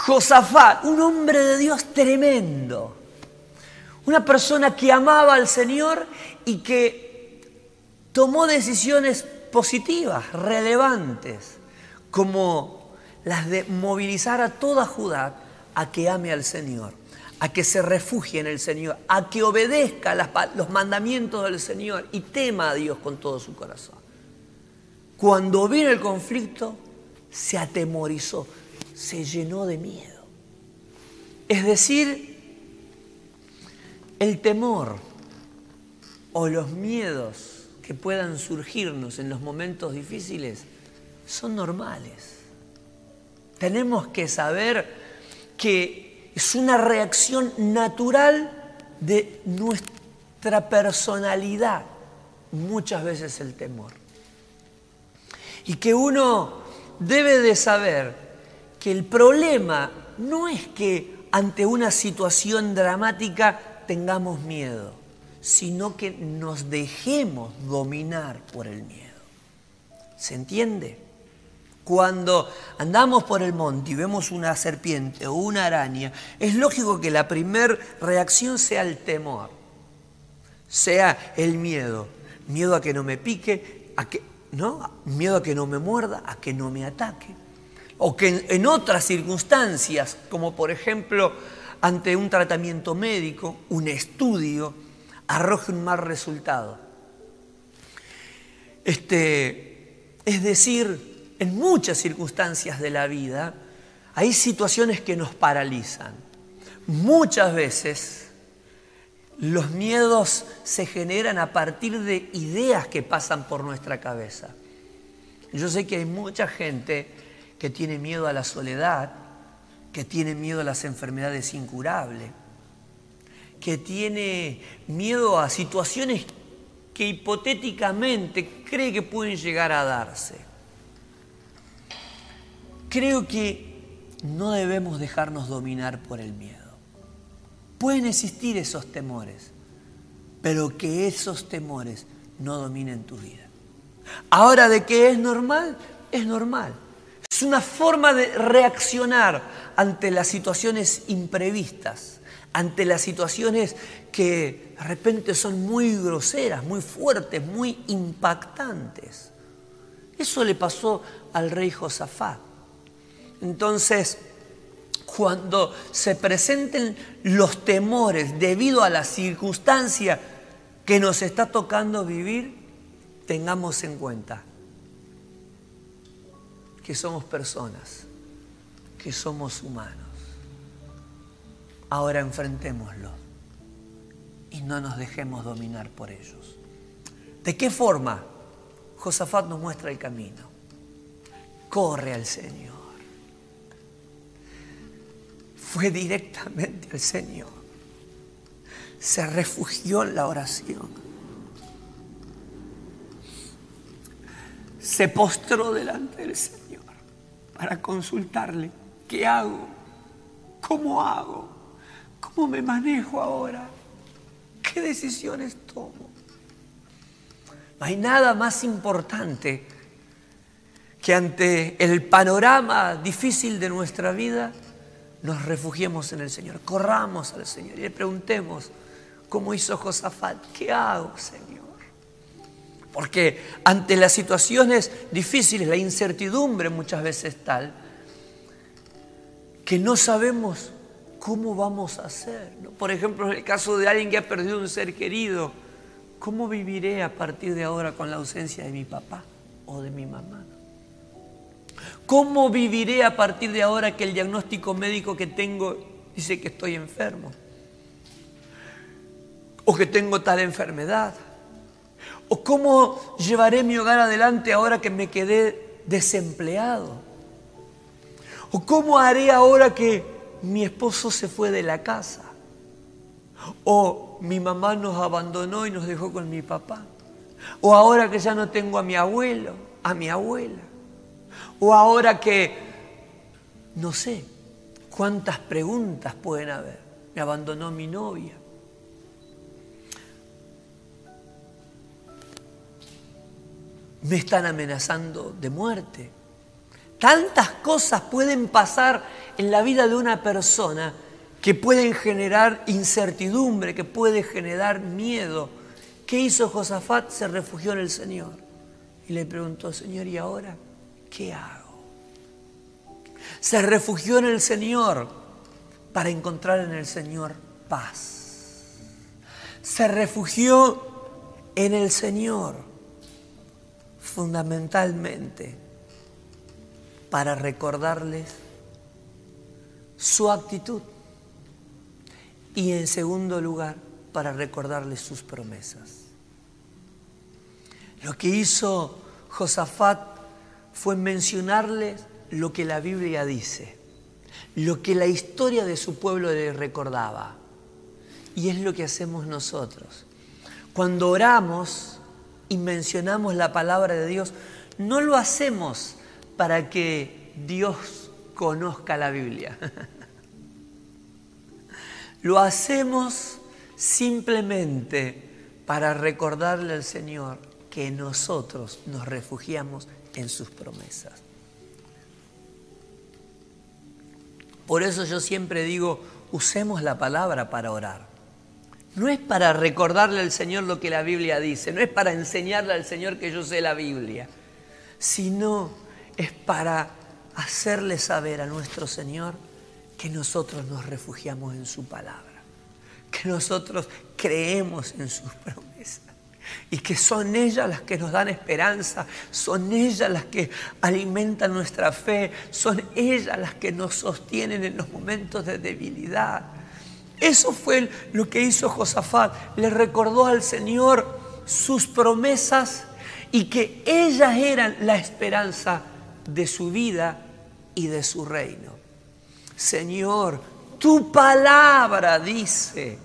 Speaker 1: Josafat, un hombre de Dios tremendo, una persona que amaba al Señor y que tomó decisiones positivas, relevantes, como las de movilizar a toda Judá a que ame al Señor, a que se refugie en el Señor, a que obedezca los mandamientos del Señor y tema a Dios con todo su corazón. Cuando vino el conflicto, se atemorizó, se llenó de miedo. Es decir, el temor o los miedos que puedan surgirnos en los momentos difíciles son normales. Tenemos que saber que es una reacción natural de nuestra personalidad, muchas veces el temor. Y que uno debe de saber que el problema no es que ante una situación dramática tengamos miedo, sino que nos dejemos dominar por el miedo. ¿Se entiende? Cuando andamos por el monte y vemos una serpiente o una araña, es lógico que la primera reacción sea el temor, sea el miedo. Miedo a que no me pique, a que, ¿no? miedo a que no me muerda, a que no me ataque. O que en otras circunstancias, como por ejemplo ante un tratamiento médico, un estudio, arroje un mal resultado. Este, es decir, en muchas circunstancias de la vida hay situaciones que nos paralizan. Muchas veces Los miedos se generan a partir de ideas que pasan por nuestra cabeza. Yo sé que hay mucha gente que tiene miedo a la soledad, que tiene miedo a las enfermedades incurables, que tiene miedo a situaciones que hipotéticamente cree que pueden llegar a darse. Creo que no debemos dejarnos dominar por el miedo. Pueden existir esos temores, pero que esos temores no dominen tu vida. Ahora, ¿de qué es normal? Es normal. Es una forma de reaccionar ante las situaciones imprevistas, ante las situaciones que de repente son muy groseras, muy fuertes, muy impactantes. Eso le pasó al rey Josafat. Entonces, cuando se presenten los temores debido a la circunstancia que nos está tocando vivir, tengamos en cuenta que somos personas, que somos humanos. Ahora enfrentémoslo y no nos dejemos dominar por ellos. ¿De qué forma? Josafat nos muestra el camino. Corre al Señor. Fue directamente al Señor. Se refugió en la oración. Se postró delante del Señor para consultarle. ¿Qué hago? ¿Cómo hago? ¿Cómo me manejo ahora? ¿Qué decisiones tomo? No hay nada más importante que ante el panorama difícil de nuestra vida nos refugiemos en el Señor, corramos al Señor y le preguntemos, como hizo Josafat, ¿qué hago, Señor? Porque ante las situaciones difíciles, la incertidumbre muchas veces es tal que no sabemos ¿cómo vamos a hacer? Por ejemplo, en el caso de alguien que ha perdido un ser querido, ¿cómo viviré a partir de ahora con la ausencia de mi papá o de mi mamá? ¿Cómo viviré a partir de ahora que el diagnóstico médico que tengo dice que estoy enfermo? ¿O que tengo tal enfermedad? ¿O cómo llevaré mi hogar adelante ahora que me quedé desempleado? ¿O cómo haré ahora que mi esposo se fue de la casa. O mi mamá nos abandonó y nos dejó con mi papá. O ahora que ya no tengo a mi abuelo, a mi abuela. O ahora que, no sé, cuántas preguntas pueden haber. Me abandonó mi novia. Me están amenazando de muerte. Tantas cosas pueden pasar en la vida de una persona que pueden generar incertidumbre, que puede generar miedo. ¿Qué hizo Josafat? Se refugió en el Señor y le preguntó, Señor, ¿y ahora qué hago? Se refugió en el Señor para encontrar en el Señor paz. Se refugió en el Señor fundamentalmente para recordarles su actitud y en segundo lugar para recordarles sus promesas. Lo que hizo Josafat fue mencionarles lo que la Biblia dice, lo que la historia de su pueblo le recordaba. Y es lo que hacemos nosotros. Cuando oramos y mencionamos la palabra de Dios, no lo hacemos para que Dios conozca la Biblia. Lo hacemos simplemente para recordarle al Señor que nosotros nos refugiamos en sus promesas. Por eso yo siempre digo, usemos la palabra para orar. No es para recordarle al Señor lo que la Biblia dice, no es para enseñarle al Señor que yo sé la Biblia, sino es para hacerle saber a nuestro Señor que nosotros nos refugiamos en su palabra, que nosotros creemos en sus promesas y que son ellas las que nos dan esperanza, son ellas las que alimentan nuestra fe, son ellas las que nos sostienen en los momentos de debilidad. Eso fue lo que hizo Josafat. Le recordó al Señor sus promesas y que ellas eran la esperanza de su vida y de su reino. Señor, tu palabra dice.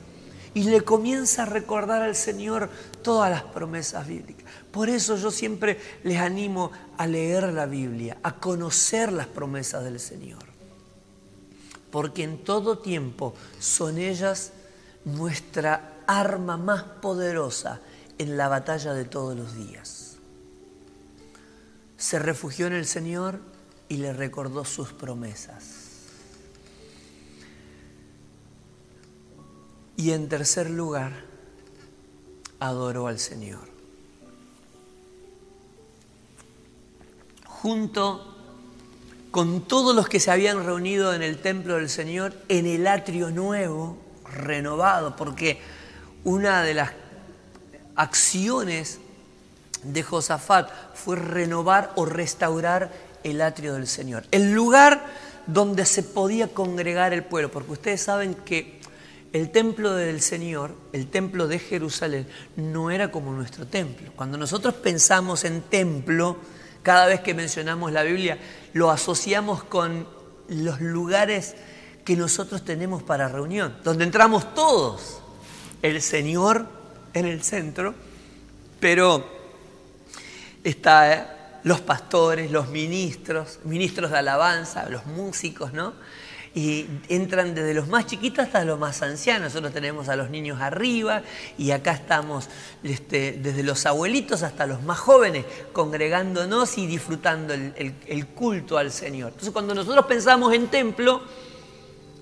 Speaker 1: Y le comienza a recordar al Señor todas las promesas bíblicas. Por eso yo siempre les animo a leer la Biblia, a conocer las promesas del Señor. Porque en todo tiempo son ellas nuestra arma más poderosa en la batalla de todos los días. Se refugió en el Señor y le recordó sus promesas. Y en tercer lugar, adoró al Señor. Junto con todos los que se habían reunido en el templo del Señor, en el atrio nuevo, renovado, porque una de las acciones de Josafat fue renovar o restaurar el atrio del Señor, el lugar donde se podía congregar el pueblo, porque ustedes saben que el templo del Señor, el templo de Jerusalén, no era como nuestro templo. Cuando nosotros pensamos en templo, cada vez que mencionamos la Biblia, lo asociamos con los lugares que nosotros tenemos para reunión, donde entramos todos. El Señor en el centro, pero está eh, los pastores, los ministros, ministros de alabanza, los músicos, ¿no? Y entran desde los más chiquitos hasta los más ancianos. Nosotros tenemos a los niños arriba y acá estamos este, desde los abuelitos hasta los más jóvenes congregándonos y disfrutando el, el culto al Señor. Entonces cuando nosotros pensamos en templo,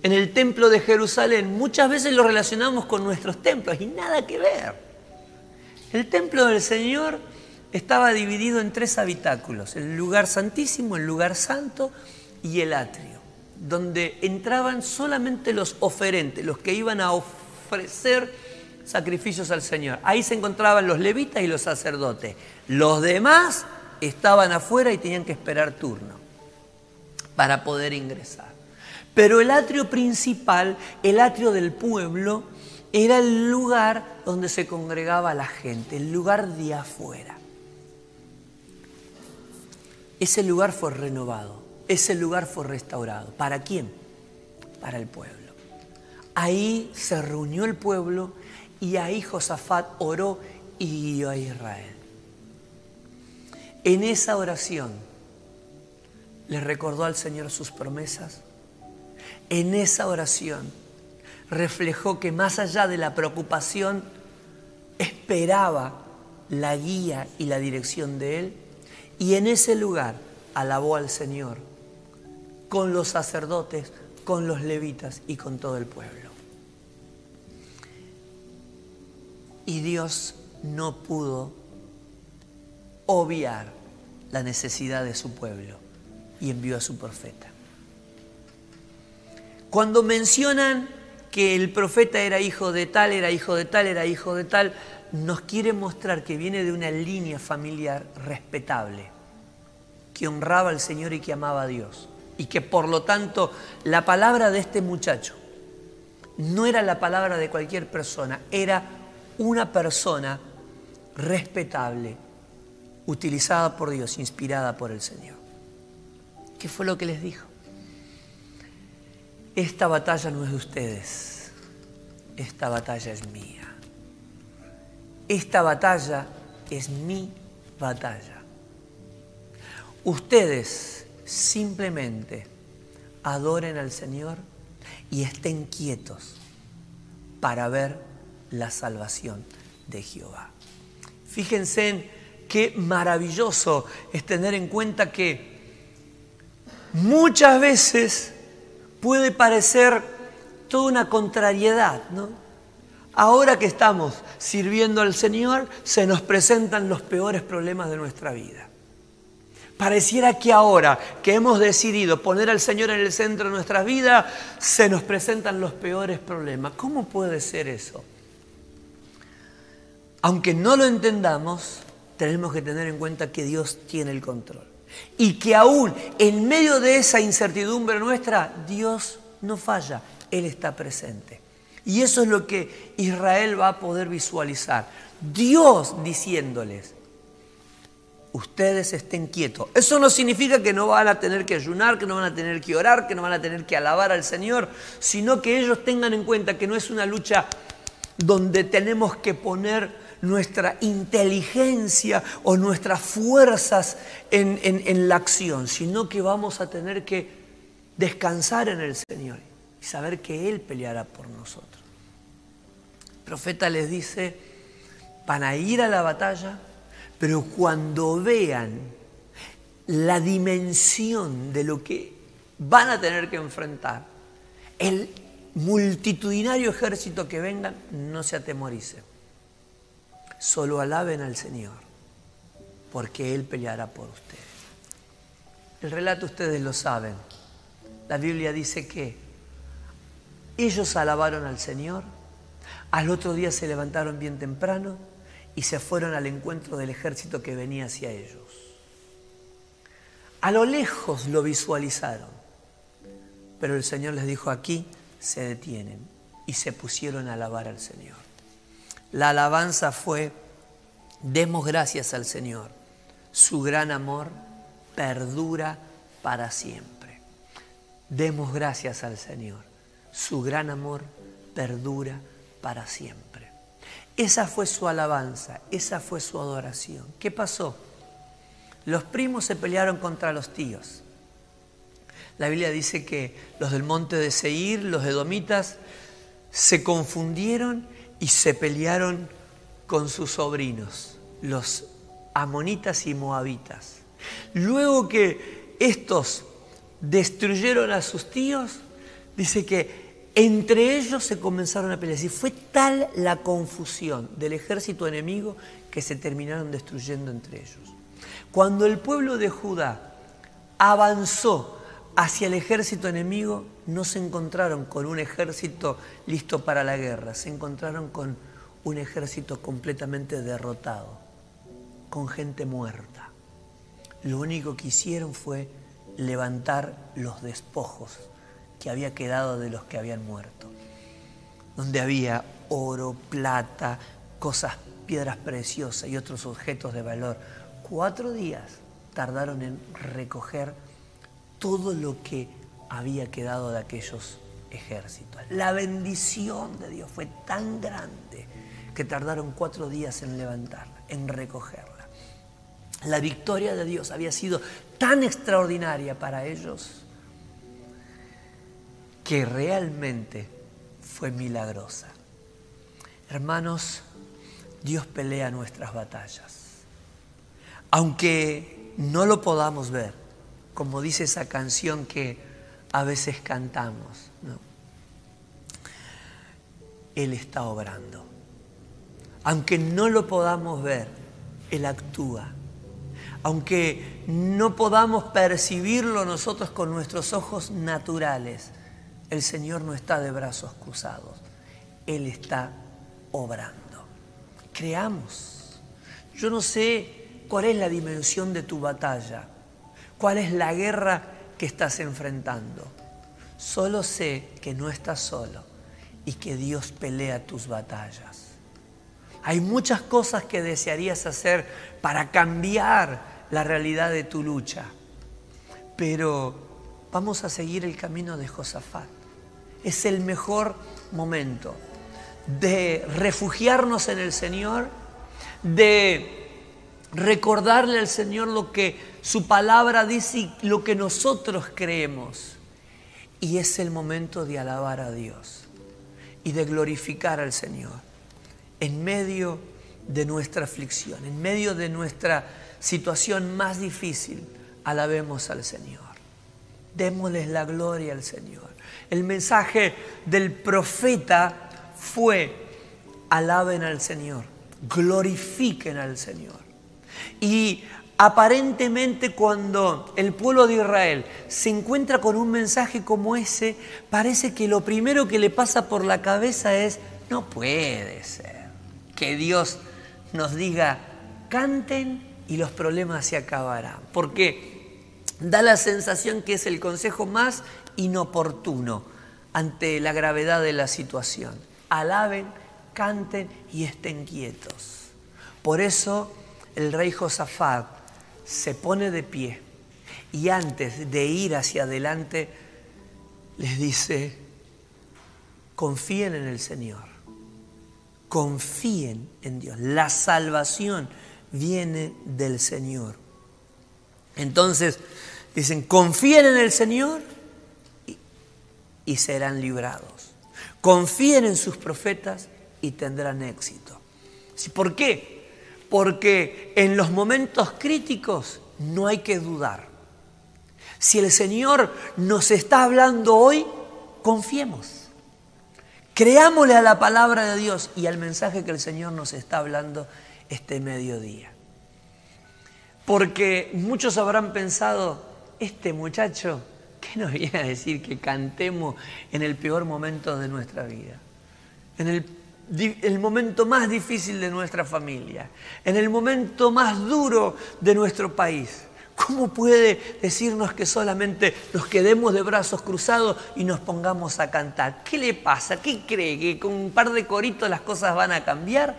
Speaker 1: en el templo de Jerusalén, muchas veces lo relacionamos con nuestros templos y nada que ver. El templo del Señor estaba dividido en tres habitáculos, el lugar santísimo, el lugar santo y el atrio donde entraban solamente los oferentes, los que iban a ofrecer sacrificios al Señor. Ahí se encontraban los levitas y los sacerdotes. Los demás estaban afuera y tenían que esperar turno para poder ingresar. Pero el atrio principal, el atrio del pueblo, era el lugar donde se congregaba la gente, el lugar de afuera. Ese lugar fue renovado ese lugar fue restaurado. ¿Para quién? Para el pueblo. Ahí se reunió el pueblo y ahí Josafat oró y guió a Israel. En esa oración le recordó al Señor sus promesas. En esa oración reflejó que más allá de la preocupación, esperaba la guía y la dirección de Él. Y en ese lugar alabó al Señor con los sacerdotes, con los levitas y con todo el pueblo. Y Dios no pudo obviar la necesidad de su pueblo y envió a su profeta. Cuando mencionan que el profeta era hijo de tal, era hijo de tal, era hijo de tal, nos quiere mostrar que viene de una línea familiar respetable, que honraba al Señor y que amaba a Dios y que por lo tanto la palabra de este muchacho no era la palabra de cualquier persona, era una persona respetable, utilizada por Dios, inspirada por el Señor. ¿Qué fue lo que les dijo? Esta batalla no es de ustedes, esta batalla es mía. Esta batalla es mi batalla. Ustedes simplemente adoren al Señor y estén quietos para ver la salvación de Jehová. Fíjense en qué maravilloso es tener en cuenta que muchas veces puede parecer toda una contrariedad, ¿no? Ahora que estamos sirviendo al Señor, se nos presentan los peores problemas de nuestra vida. Pareciera que ahora que hemos decidido poner al Señor en el centro de nuestras vidas, se nos presentan los peores problemas. ¿Cómo puede ser eso? Aunque no lo entendamos, tenemos que tener en cuenta que Dios tiene el control. Y que aún en medio de esa incertidumbre nuestra, Dios no falla, Él está presente. Y eso es lo que Israel va a poder visualizar. Dios diciéndoles, ustedes estén quietos. Eso no significa que no van a tener que ayunar, que no van a tener que orar, que no van a tener que alabar al Señor, sino que ellos tengan en cuenta que no es una lucha donde tenemos que poner nuestra inteligencia o nuestras fuerzas en, en, la acción, sino que vamos a tener que descansar en el Señor y saber que Él peleará por nosotros. El profeta les dice, van a ir a la batalla, pero cuando vean la dimensión de lo que van a tener que enfrentar, el multitudinario ejército que vengan, no se atemoricen. Solo alaben al Señor, porque Él peleará por ustedes. El relato ustedes lo saben. La Biblia dice que ellos alabaron al Señor, al otro día se levantaron bien temprano y se fueron al encuentro del ejército que venía hacia ellos. A lo lejos lo visualizaron, pero el Señor les dijo aquí, se detienen y se pusieron a alabar al Señor. La alabanza fue, demos gracias al Señor, su gran amor perdura para siempre. Demos gracias al Señor, su gran amor perdura para siempre. Esa fue su alabanza, esa fue su adoración. ¿Qué pasó? Los primos se pelearon contra los tíos. La Biblia dice que los del monte de Seir, los edomitas, se confundieron y se pelearon con sus sobrinos, los amonitas y moabitas. Luego que estos destruyeron a sus tíos, dice que entre ellos se comenzaron a pelear. Y fue tal la confusión del ejército enemigo que se terminaron destruyendo entre ellos. Cuando el pueblo de Judá avanzó hacia el ejército enemigo, no se encontraron con un ejército listo para la guerra, se encontraron con un ejército completamente derrotado, con gente muerta. Lo único que hicieron fue levantar los despojos que había quedado de los que habían muerto, donde había oro, plata, cosas, piedras preciosas y otros objetos de valor. Cuatro días tardaron en recoger todo lo que había quedado de aquellos ejércitos. La bendición de Dios fue tan grande que tardaron cuatro días en levantarla, en recogerla. La victoria de Dios había sido tan extraordinaria para ellos que realmente fue milagrosa. Hermanos, Dios pelea nuestras batallas. Aunque no lo podamos ver, como dice esa canción que a veces cantamos, Él está obrando. Aunque no lo podamos ver, Él actúa. Aunque no podamos percibirlo nosotros con nuestros ojos naturales, el Señor no está de brazos cruzados, Él está obrando. Creamos. Yo no sé cuál es la dimensión de tu batalla, cuál es la guerra que estás enfrentando. Solo sé que no estás solo y que Dios pelea tus batallas. Hay muchas cosas que desearías hacer para cambiar la realidad de tu lucha, pero vamos a seguir el camino de Josafat es el mejor momento de refugiarnos en el Señor, de recordarle al Señor lo que su palabra dice y lo que nosotros creemos. Y es el momento de alabar a Dios y de glorificar al Señor en medio de nuestra aflicción, en medio de nuestra situación más difícil. Alabemos al Señor. Démosles la gloria al Señor. El mensaje del profeta fue, alaben al Señor, glorifiquen al Señor. Y aparentemente cuando el pueblo de Israel se encuentra con un mensaje como ese, parece que lo primero que le pasa por la cabeza es, no puede ser que Dios nos diga, canten y los problemas se acabarán. Porque da la sensación que es el consejo más inoportuno ante la gravedad de la situación. alaben, canten y estén quietos. Por eso el rey Josafat se pone de pie y antes de ir hacia adelante les dice, confíen en el Señor, confíen en Dios. La salvación viene del Señor. Entonces dicen, confíen en el Señor y, serán librados. Confíen en sus profetas y tendrán éxito. ¿Por qué? Porque en los momentos críticos no hay que dudar. Si el Señor nos está hablando hoy, confiemos. Creámosle a la palabra de Dios y al mensaje que el Señor nos está hablando este mediodía. Porque muchos habrán pensado, este muchacho, ¿qué nos viene a decir que cantemos en el peor momento de nuestra vida? En el, el momento más difícil de nuestra familia, en el momento más duro de nuestro país. ¿Cómo puede decirnos que solamente nos quedemos de brazos cruzados y nos pongamos a cantar? ¿Qué le pasa? ¿Qué cree? ¿Que con un par de coritos las cosas van a cambiar?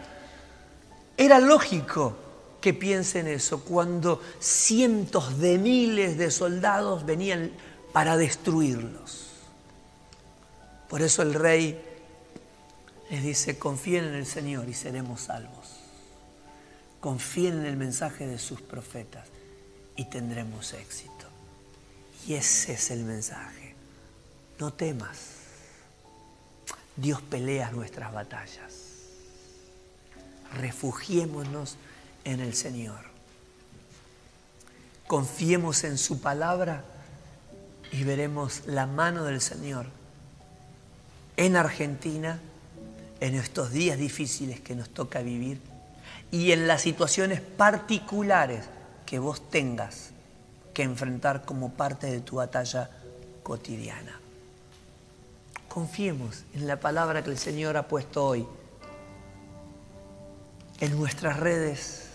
Speaker 1: Era lógico que piensen eso cuando cientos de miles de soldados venían para destruirlos. Por eso el rey les dice, confíen en el Señor y seremos salvos. Confíen en el mensaje de sus profetas y tendremos éxito. Y ese es el mensaje. No temas. Dios pelea nuestras batallas. Refugiémonos en el Señor. Confiemos en su palabra y veremos la mano del Señor en Argentina, en estos días difíciles que nos toca vivir y en las situaciones particulares que vos tengas que enfrentar como parte de tu batalla cotidiana. Confiemos en la palabra que el Señor ha puesto hoy en nuestras redes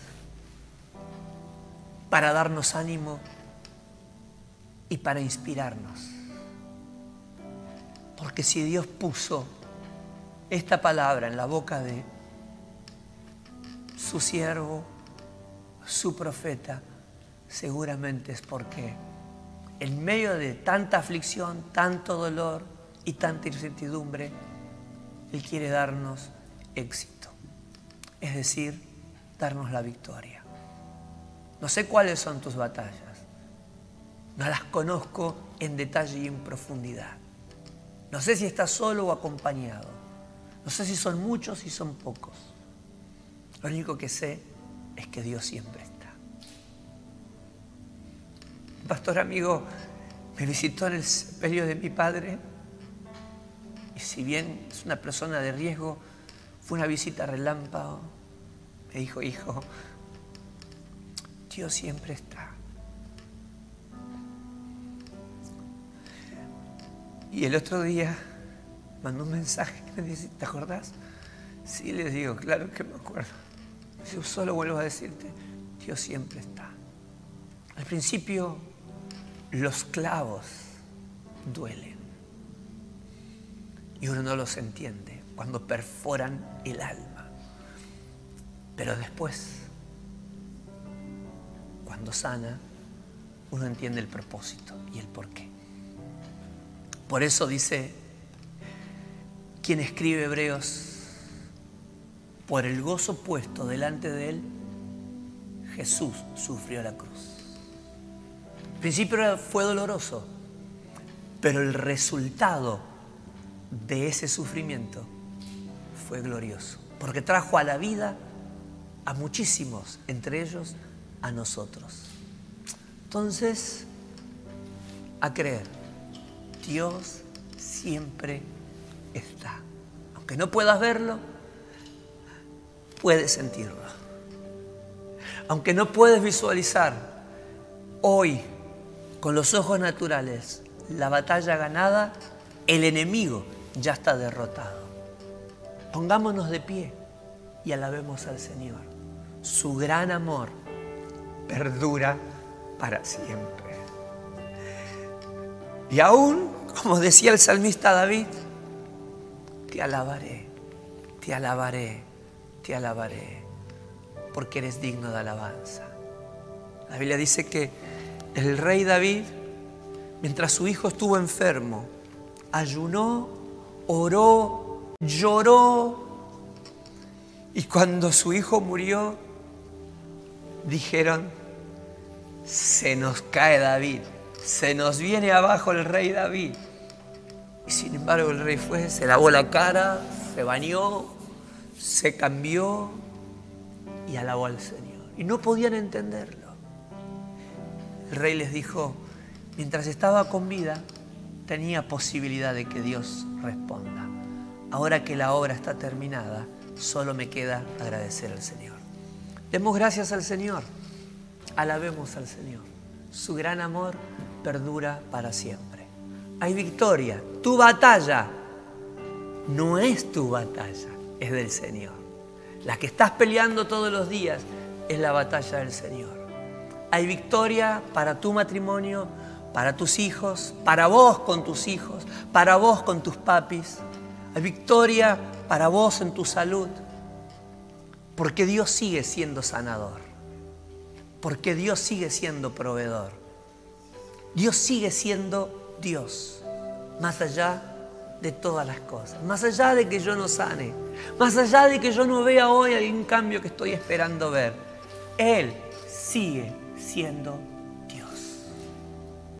Speaker 1: para darnos ánimo y para inspirarnos. Porque si Dios puso esta palabra en la boca de su siervo, su profeta, seguramente es porque en medio de tanta aflicción, tanto dolor y tanta incertidumbre, Él quiere darnos éxito, es decir, darnos la victoria. No sé cuáles son tus batallas, no las conozco en detalle y en profundidad. No sé si estás solo o acompañado, no sé si son muchos y son pocos. Lo único que sé es que Dios siempre está. Un pastor amigo me visitó en el periodo de mi padre y si bien es una persona de riesgo, fue una visita relámpago. Me dijo, hijo, Dios siempre está. Y el otro día mandó un mensaje que me dice, ¿te acordás? Sí, le digo, claro que me acuerdo. Yo solo vuelvo a decirte, Dios siempre está. Al principio los clavos duelen. Y uno no los entiende cuando perforan el alma. Pero después, cuando sana, uno entiende el propósito y el porqué. Por eso dice quien escribe Hebreos, por el gozo puesto delante de él, Jesús sufrió la cruz. Al principio fue doloroso, pero el resultado de ese sufrimiento fue glorioso, porque trajo a la vida a muchísimos, entre ellos a nosotros. Entonces, a creer, Dios siempre está. Aunque no puedas verlo, puedes sentirlo. Aunque no puedes visualizar hoy con los ojos naturales la batalla ganada, el enemigo ya está derrotado. Pongámonos de pie y alabemos al Señor. Su gran amor perdura para siempre. Y aún, como decía el salmista David, te alabaré te alabaré, te alabaré, porque eres digno de alabanza. La Biblia dice que el rey David, mientras su hijo estuvo enfermo, ayunó, oró, lloró, y cuando su hijo murió, dijeron, se nos cae David, se nos viene abajo el rey David. Y sin embargo el rey fue, se lavó la cara, se bañó, se cambió y alabó al Señor. Y no podían entenderlo. El rey les dijo, mientras estaba con vida, tenía posibilidad de que Dios responda. Ahora que la obra está terminada, solo me queda agradecer al Señor. Demos gracias al Señor, alabemos al Señor. Su gran amor perdura para siempre. Hay victoria. Tu batalla no es tu batalla, es del Señor. La que estás peleando todos los días es la batalla del Señor. Hay victoria para tu matrimonio, para tus hijos, para vos con tus hijos, para vos con tus papis. Hay victoria para vos en tu salud. Porque Dios sigue siendo sanador. Porque Dios sigue siendo proveedor. Dios sigue siendo Dios. Más allá de todas las cosas. Más allá de que yo no sane. Más allá de que yo no vea hoy algún cambio que estoy esperando ver. Él sigue siendo